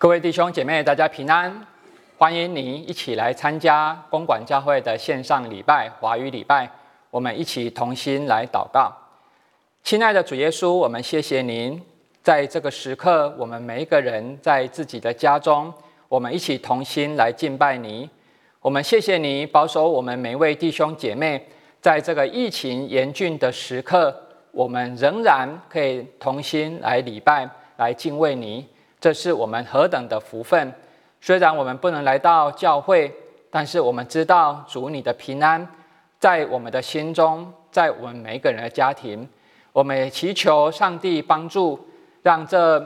各位弟兄姐妹，大家平安！欢迎你一起来参加公馆教会的线上礼拜华语礼拜，我们一起同心来祷告。亲爱的主耶稣，我们谢谢您，在这个时刻，我们每一个人在自己的家中，我们一起同心来敬拜你。我们谢谢你保守我们每一位弟兄姐妹，在这个疫情严峻的时刻，我们仍然可以同心来礼拜、来敬畏你。这是我们何等的福分！虽然我们不能来到教会，但是我们知道主你的平安在我们的心中，在我们每一个人的家庭。我们也祈求上帝帮助，让这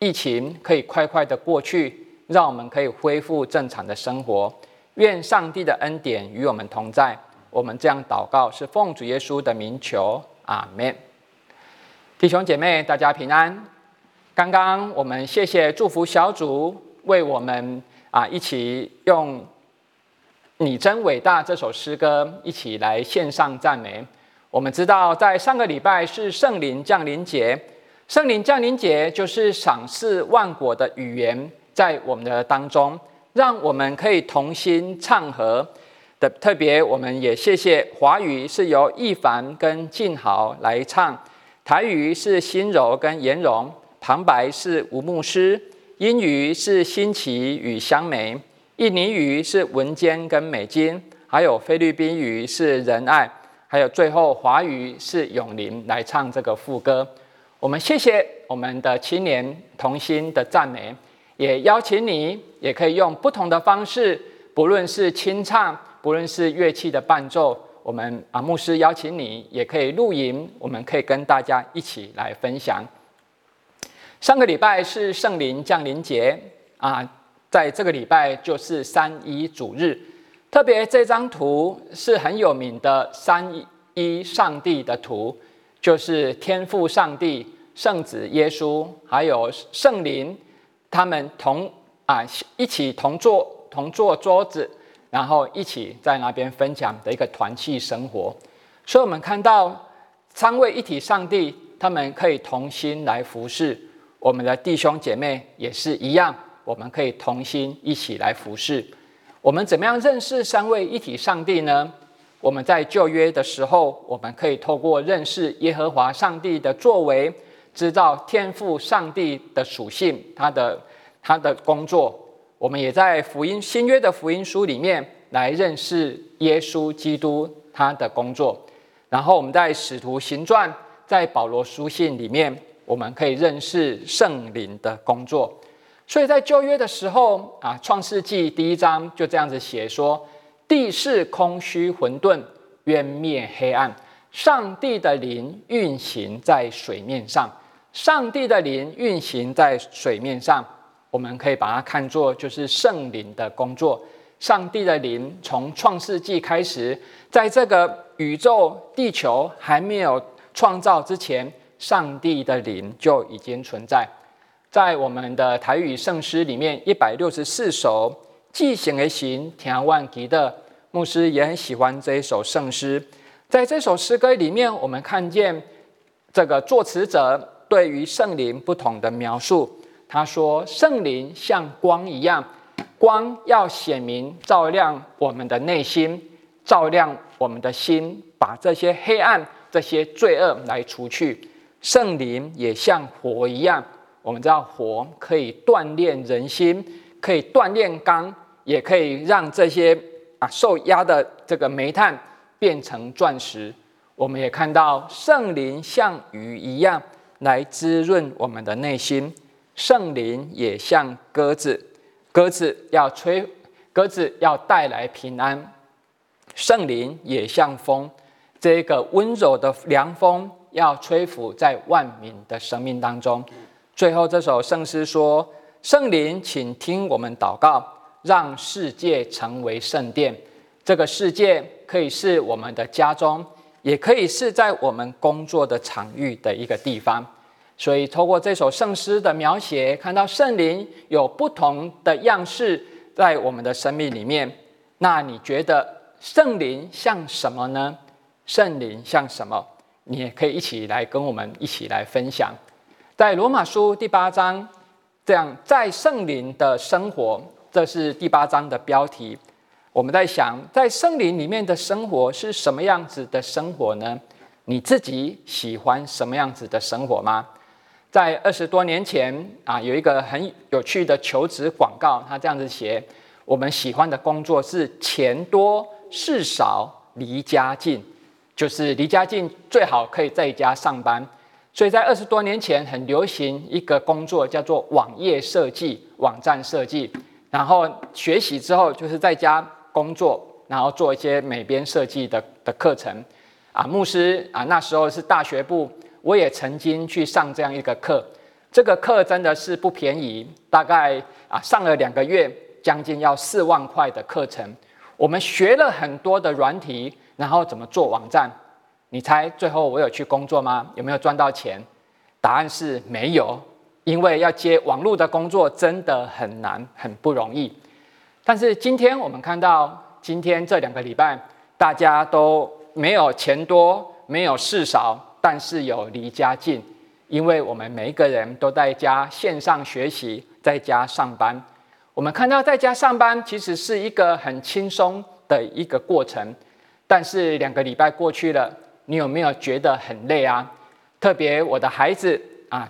疫情可以快快的过去，让我们可以恢复正常的生活。愿上帝的恩典与我们同在。我们这样祷告，是奉主耶稣的名求，阿门。弟兄姐妹，大家平安。刚刚我们谢谢祝福小组为我们啊一起用“你真伟大”这首诗歌一起来献上赞美。我们知道，在上个礼拜是圣灵降临节，圣灵降临节就是赏赐万国的语言在我们的当中，让我们可以同心唱和的。特别我们也谢谢华语是由易凡跟静豪来唱，台语是心柔跟颜荣。旁白是吴牧师，英语是新奇与香梅，印尼语是文坚跟美金，还有菲律宾语是仁爱，还有最后华语是永林来唱这个副歌。我们谢谢我们的青年同心的赞美，也邀请你也可以用不同的方式，不论是清唱，不论是乐器的伴奏，我们啊牧师邀请你也可以录音，我们可以跟大家一起来分享。上个礼拜是圣灵降临节啊，在这个礼拜就是三一主日。特别这张图是很有名的三一上帝的图，就是天父上帝、圣子耶稣还有圣灵，他们同啊一起同坐同坐桌子，然后一起在那边分享的一个团契生活。所以，我们看到三位一体上帝，他们可以同心来服侍。我们的弟兄姐妹也是一样，我们可以同心一起来服侍。我们怎么样认识三位一体上帝呢？我们在旧约的时候，我们可以透过认识耶和华上帝的作为，知道天赋上帝的属性，他的他的工作。我们也在福音新约的福音书里面来认识耶稣基督他的工作。然后我们在使徒行传，在保罗书信里面。我们可以认识圣灵的工作，所以在旧约的时候啊，《创世纪》第一章就这样子写说：“地是空虚混沌，渊灭黑暗，上帝的灵运行在水面上。上帝的灵运行在水面上，我们可以把它看作就是圣灵的工作。上帝的灵从创世纪开始，在这个宇宙地球还没有创造之前。”上帝的灵就已经存在，在我们的台语圣诗里面，一百六十四首即行而行，田万吉的牧师也很喜欢这一首圣诗。在这首诗歌里面，我们看见这个作词者对于圣灵不同的描述。他说：“圣灵像光一样，光要显明照亮我们的内心，照亮我们的心，把这些黑暗、这些罪恶来除去。”圣灵也像火一样，我们知道火可以锻炼人心，可以锻炼钢，也可以让这些啊受压的这个煤炭变成钻石。我们也看到圣灵像雨一样来滋润我们的内心，圣灵也像鸽子，鸽子要吹，鸽子要带来平安。圣灵也像风，这个温柔的凉风。要吹拂在万民的生命当中。最后这首圣诗说：“圣灵，请听我们祷告，让世界成为圣殿。这个世界可以是我们的家中，也可以是在我们工作的场域的一个地方。所以，透过这首圣诗的描写，看到圣灵有不同的样式在我们的生命里面。那你觉得圣灵像什么呢？圣灵像什么？”你也可以一起来跟我们一起来分享，在罗马书第八章这样在圣灵的生活，这是第八章的标题。我们在想，在圣灵里面的生活是什么样子的生活呢？你自己喜欢什么样子的生活吗？在二十多年前啊，有一个很有趣的求职广告，他这样子写：我们喜欢的工作是钱多事少。离家近，就是离家近，最好可以在家上班。所以在二十多年前，很流行一个工作，叫做网页设计、网站设计。然后学习之后，就是在家工作，然后做一些美编设计的的课程。啊，牧师啊，那时候是大学部，我也曾经去上这样一个课。这个课真的是不便宜，大概啊上了两个月，将近要四万块的课程。我们学了很多的软体，然后怎么做网站？你猜最后我有去工作吗？有没有赚到钱？答案是没有，因为要接网络的工作真的很难，很不容易。但是今天我们看到，今天这两个礼拜，大家都没有钱多，没有事少，但是有离家近，因为我们每一个人都在家线上学习，在家上班。我们看到在家上班其实是一个很轻松的一个过程，但是两个礼拜过去了，你有没有觉得很累啊？特别我的孩子啊，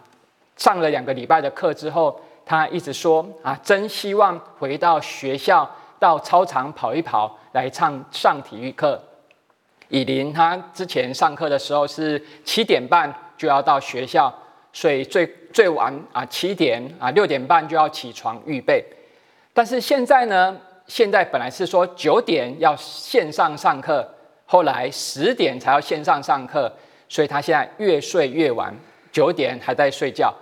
上了两个礼拜的课之后，他一直说啊，真希望回到学校，到操场跑一跑，来上上体育课。以琳他之前上课的时候是七点半就要到学校，所以最最晚啊七点啊六点半就要起床预备。但是现在呢？现在本来是说九点要线上上课，后来十点才要线上上课，所以他现在越睡越晚，九点还在睡觉。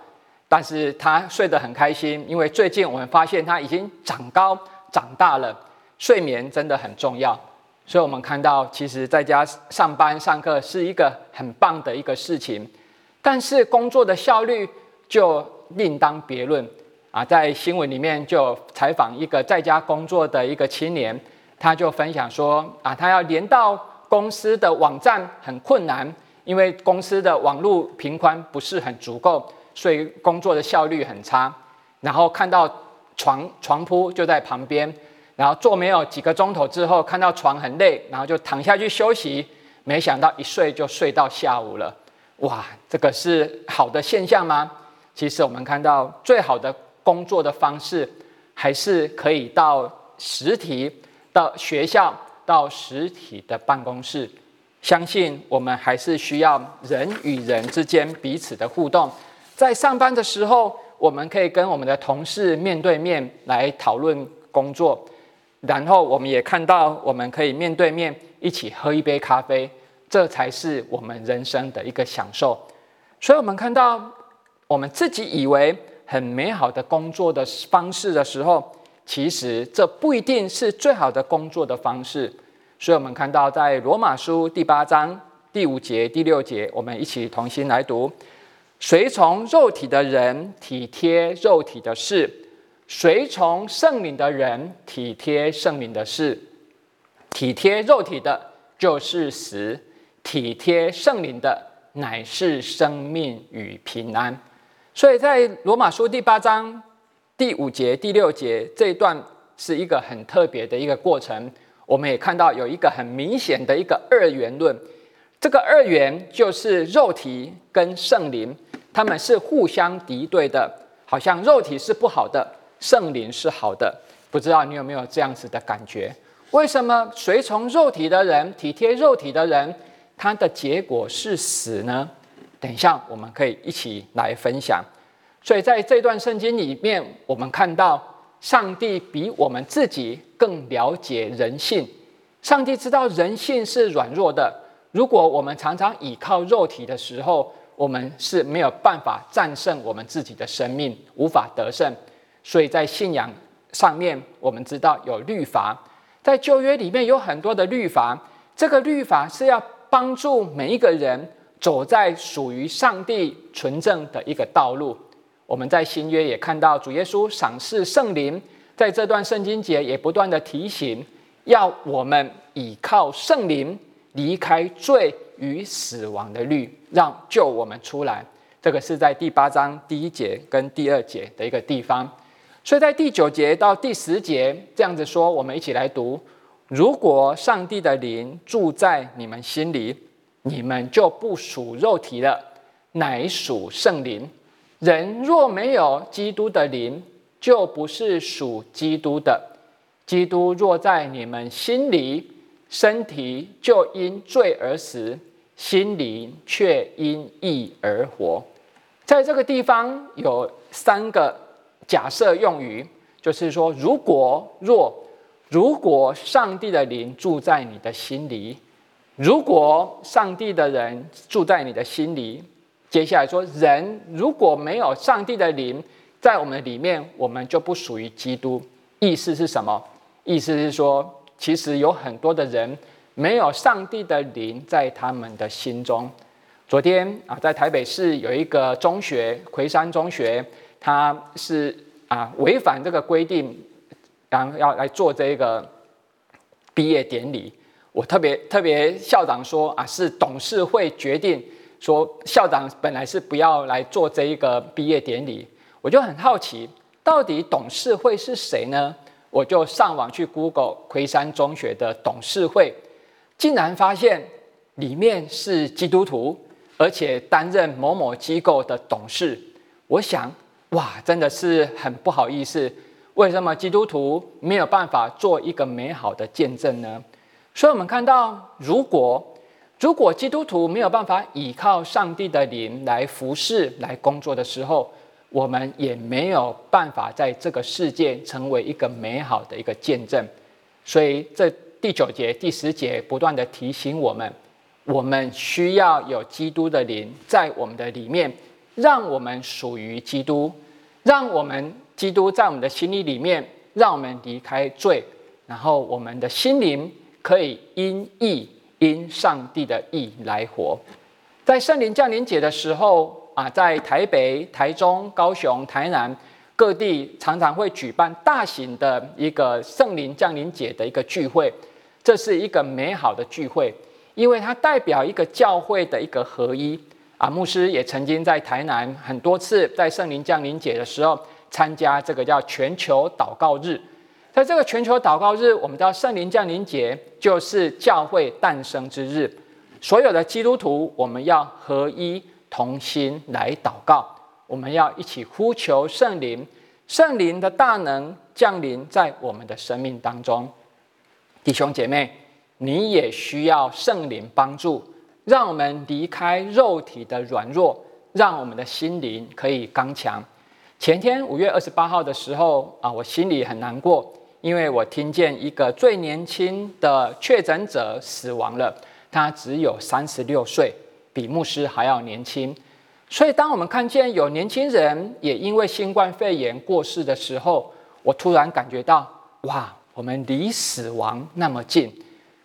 但是他睡得很开心，因为最近我们发现他已经长高长大了，睡眠真的很重要。所以我们看到，其实在家上班上课是一个很棒的一个事情，但是工作的效率就另当别论。啊，在新闻里面就采访一个在家工作的一个青年，他就分享说，啊，他要连到公司的网站很困难，因为公司的网络频宽不是很足够，所以工作的效率很差。然后看到床床铺就在旁边，然后坐没有几个钟头之后，看到床很累，然后就躺下去休息，没想到一睡就睡到下午了。哇，这个是好的现象吗？其实我们看到最好的。工作的方式还是可以到实体、到学校、到实体的办公室。相信我们还是需要人与人之间彼此的互动。在上班的时候，我们可以跟我们的同事面对面来讨论工作，然后我们也看到我们可以面对面一起喝一杯咖啡，这才是我们人生的一个享受。所以，我们看到我们自己以为。很美好的工作的方式的时候，其实这不一定是最好的工作的方式。所以，我们看到在罗马书第八章第五节、第六节，我们一起同心来读：随从肉体的人体贴肉体的事，随从圣灵的人体贴圣灵的事。体贴肉体的，就是死；体贴圣灵的，乃是生命与平安。所以在罗马书第八章第五节、第六节这一段是一个很特别的一个过程。我们也看到有一个很明显的一个二元论，这个二元就是肉体跟圣灵，他们是互相敌对的，好像肉体是不好的，圣灵是好的。不知道你有没有这样子的感觉？为什么随从肉体的人、体贴肉体的人，他的结果是死呢？等一下，我们可以一起来分享。所以在这段圣经里面，我们看到上帝比我们自己更了解人性。上帝知道人性是软弱的。如果我们常常倚靠肉体的时候，我们是没有办法战胜我们自己的生命，无法得胜。所以在信仰上面，我们知道有律法，在旧约里面有很多的律法。这个律法是要帮助每一个人。走在属于上帝纯正的一个道路。我们在新约也看到主耶稣赏赐圣灵，在这段圣经节也不断的提醒，要我们倚靠圣灵，离开罪与死亡的律，让救我们出来。这个是在第八章第一节跟第二节的一个地方。所以在第九节到第十节这样子说，我们一起来读：如果上帝的灵住在你们心里，你们就不属肉体了，乃属圣灵。人若没有基督的灵，就不是属基督的。基督若在你们心里，身体就因罪而死，心灵却因义而活。在这个地方有三个。假设用语就是说，如果若如果上帝的灵住在你的心里，如果上帝的人住在你的心里，接下来说，人如果没有上帝的灵在我们里面，我们就不属于基督。意思是什么？意思是说，其实有很多的人没有上帝的灵在他们的心中。昨天啊，在台北市有一个中学魁山中学。他是啊违反这个规定，然后要来做这个毕业典礼。我特别特别校长说啊，是董事会决定说校长本来是不要来做这一个毕业典礼。我就很好奇，到底董事会是谁呢？我就上网去 Google 魁山中学的董事会，竟然发现里面是基督徒，而且担任某某机构的董事。我想。哇，真的是很不好意思，为什么基督徒没有办法做一个美好的见证呢？所以，我们看到，如果如果基督徒没有办法依靠上帝的灵来服侍、来工作的时候，我们也没有办法在这个世界成为一个美好的一个见证。所以，这第九节、第十节不断的提醒我们，我们需要有基督的灵在我们的里面。让我们属于基督，让我们基督在我们的心里里面，让我们离开罪，然后我们的心灵可以因义因上帝的义来活。在圣灵降临节的时候啊，在台北、台中、高雄、台南各地常常会举办大型的一个圣灵降临节的一个聚会，这是一个美好的聚会，因为它代表一个教会的一个合一。啊，牧师也曾经在台南很多次，在圣灵降临节的时候参加这个叫全球祷告日。在这个全球祷告日，我们知道圣灵降临节就是教会诞生之日，所有的基督徒我们要合一同心来祷告，我们要一起呼求圣灵，圣灵的大能降临在我们的生命当中。弟兄姐妹，你也需要圣灵帮助。让我们离开肉体的软弱，让我们的心灵可以刚强。前天五月二十八号的时候啊，我心里很难过，因为我听见一个最年轻的确诊者死亡了，他只有三十六岁，比牧师还要年轻。所以，当我们看见有年轻人也因为新冠肺炎过世的时候，我突然感觉到，哇，我们离死亡那么近。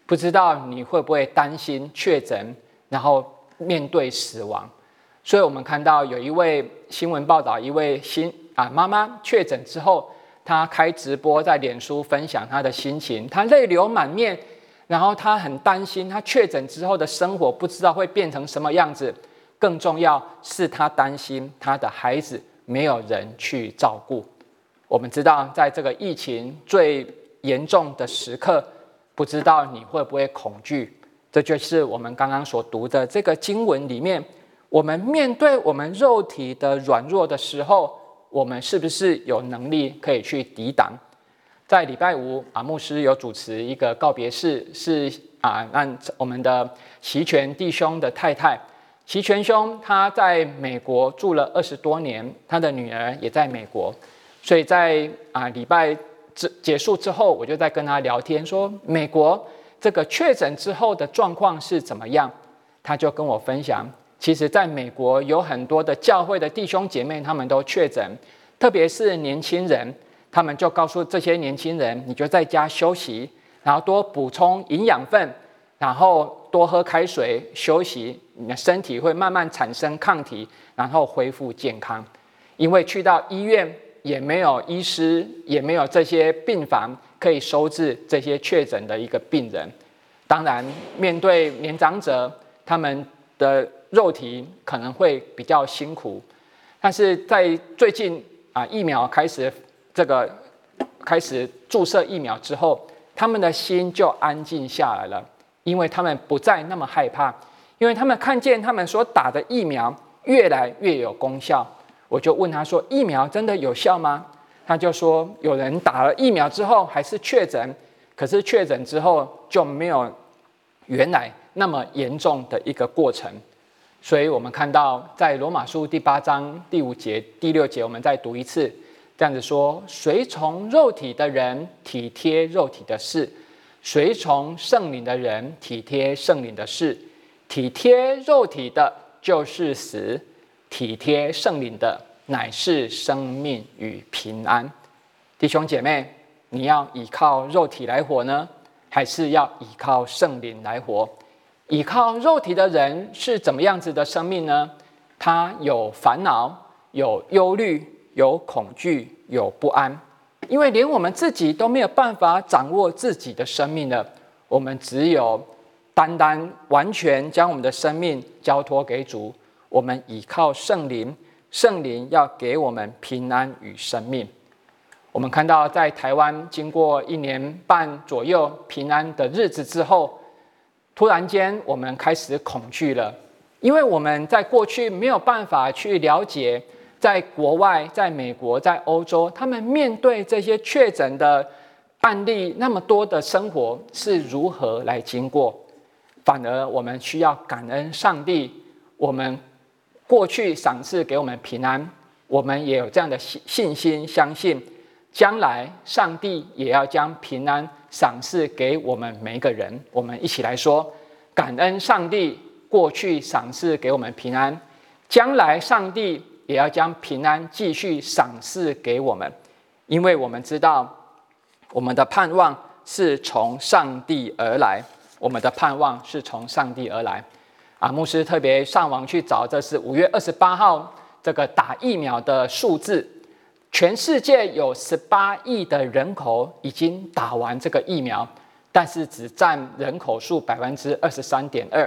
不知道你会不会担心确诊？然后面对死亡，所以我们看到有一位新闻报道，一位新啊妈妈确诊之后，他开直播在脸书分享他的心情，他泪流满面，然后他很担心，他确诊之后的生活不知道会变成什么样子，更重要是他担心他的孩子没有人去照顾。我们知道，在这个疫情最严重的时刻，不知道你会不会恐惧。这就是我们刚刚所读的这个经文里面，我们面对我们肉体的软弱的时候，我们是不是有能力可以去抵挡？在礼拜五啊，牧师有主持一个告别式，是啊，让我们的齐全弟兄的太太，齐全兄他在美国住了二十多年，他的女儿也在美国，所以在啊礼拜之结束之后，我就在跟他聊天，说美国。这个确诊之后的状况是怎么样？他就跟我分享，其实在美国有很多的教会的弟兄姐妹，他们都确诊，特别是年轻人，他们就告诉这些年轻人，你就在家休息，然后多补充营养分，然后多喝开水，休息，你的身体会慢慢产生抗体，然后恢复健康。因为去到医院也没有医师，也没有这些病房。可以收治这些确诊的一个病人。当然，面对年长者，他们的肉体可能会比较辛苦，但是在最近啊，疫苗开始这个开始注射疫苗之后，他们的心就安静下来了，因为他们不再那么害怕，因为他们看见他们所打的疫苗越来越有功效。我就问他说：“疫苗真的有效吗？”他就说：“有人打了疫苗之后还是确诊，可是确诊之后就没有原来那么严重的一个过程。”所以，我们看到在罗马书第八章第五节、第六节，我们再读一次，这样子说：“随从肉体的人体贴肉体的事，随从圣灵的人体贴圣灵的事。体贴肉体的，就是死。”体贴圣灵的乃是生命与平安，弟兄姐妹，你要依靠肉体来活呢，还是要依靠圣灵来活？依靠肉体的人是怎么样子的生命呢？他有烦恼，有忧虑，有恐惧，有不安，因为连我们自己都没有办法掌握自己的生命了。我们只有单单完全将我们的生命交托给主。我们倚靠圣灵，圣灵要给我们平安与生命。我们看到，在台湾经过一年半左右平安的日子之后，突然间我们开始恐惧了，因为我们在过去没有办法去了解，在国外、在美国、在欧洲，他们面对这些确诊的案例那么多的生活是如何来经过。反而我们需要感恩上帝，我们。过去赏赐给我们平安，我们也有这样的信信心，相信将来上帝也要将平安赏赐给我们每一个人。我们一起来说，感恩上帝过去赏赐给我们平安，将来上帝也要将平安继续赏赐给我们，因为我们知道我们的盼望是从上帝而来，我们的盼望是从上帝而来。啊，牧师特别上网去找，这是五月二十八号这个打疫苗的数字。全世界有十八亿的人口已经打完这个疫苗，但是只占人口数百分之二十三点二。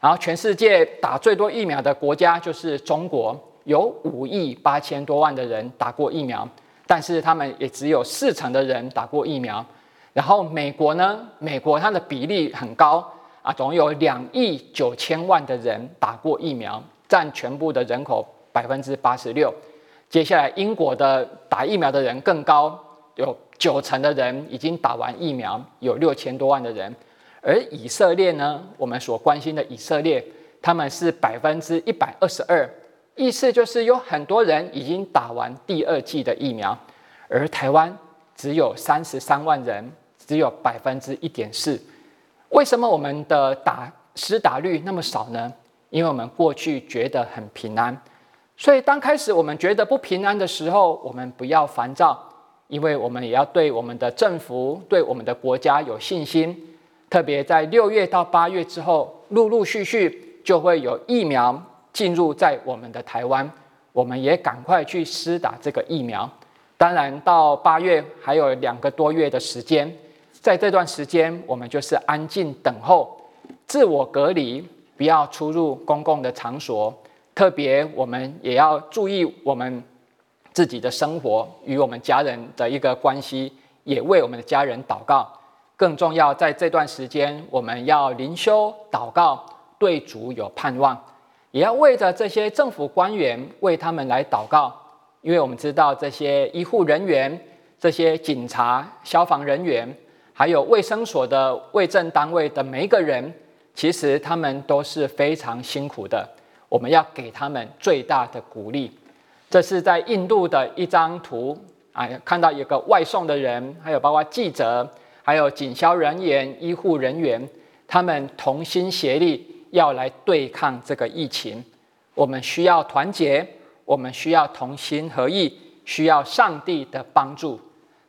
然后，全世界打最多疫苗的国家就是中国，有五亿八千多万的人打过疫苗，但是他们也只有四成的人打过疫苗。然后，美国呢？美国它的比例很高。啊，总有两亿九千万的人打过疫苗，占全部的人口百分之八十六。接下来，英国的打疫苗的人更高，有九成的人已经打完疫苗，有六千多万的人。而以色列呢，我们所关心的以色列，他们是百分之一百二十二，意思就是有很多人已经打完第二剂的疫苗，而台湾只有三十三万人，只有百分之一点四。为什么我们的打施打率那么少呢？因为我们过去觉得很平安，所以当开始我们觉得不平安的时候，我们不要烦躁，因为我们也要对我们的政府、对我们的国家有信心。特别在六月到八月之后，陆陆续续就会有疫苗进入在我们的台湾，我们也赶快去施打这个疫苗。当然，到八月还有两个多月的时间。在这段时间，我们就是安静等候，自我隔离，不要出入公共的场所。特别，我们也要注意我们自己的生活与我们家人的一个关系，也为我们的家人祷告。更重要，在这段时间，我们要灵修祷告，对主有盼望，也要为着这些政府官员为他们来祷告，因为我们知道这些医护人员、这些警察、消防人员。还有卫生所的卫政单位的每一个人，其实他们都是非常辛苦的。我们要给他们最大的鼓励。这是在印度的一张图啊，看到有个外送的人，还有包括记者，还有警消人员、医护人员，他们同心协力要来对抗这个疫情。我们需要团结，我们需要同心合意，需要上帝的帮助。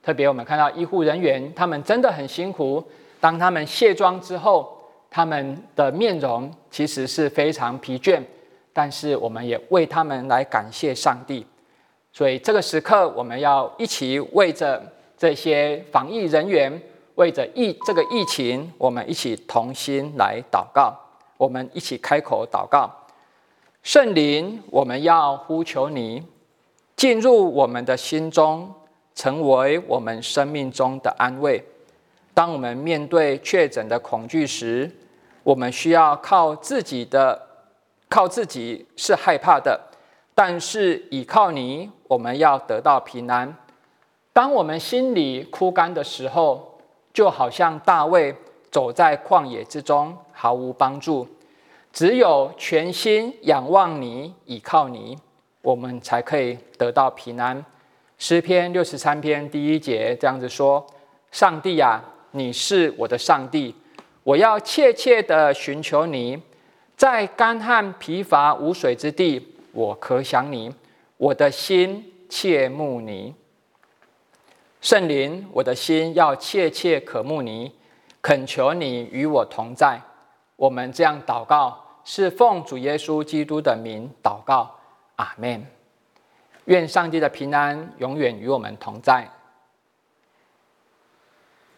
特别我们看到医护人员，他们真的很辛苦。当他们卸妆之后，他们的面容其实是非常疲倦，但是我们也为他们来感谢上帝。所以这个时刻，我们要一起为着这些防疫人员，为着疫这个疫情，我们一起同心来祷告。我们一起开口祷告：圣灵，我们要呼求你进入我们的心中，成为我们生命中的安慰。当我们面对确诊的恐惧时，我们需要靠自己的，靠自己是害怕的，但是倚靠你，我们要得到平安。当我们心里枯干的时候，就好像大卫走在旷野之中，毫无帮助。只有全心仰望你，倚靠你，我们才可以得到平安。诗篇六十三篇第一节这样子说：“上帝啊，你是我的上帝，我要切切的寻求你，在干旱疲乏无水之地，我可想你，我的心切慕你。圣灵，我的心要切切渴慕你，恳求你与我同在。”我们这样祷告。是奉主耶稣基督的名祷告，阿门。愿上帝的平安永远与我们同在。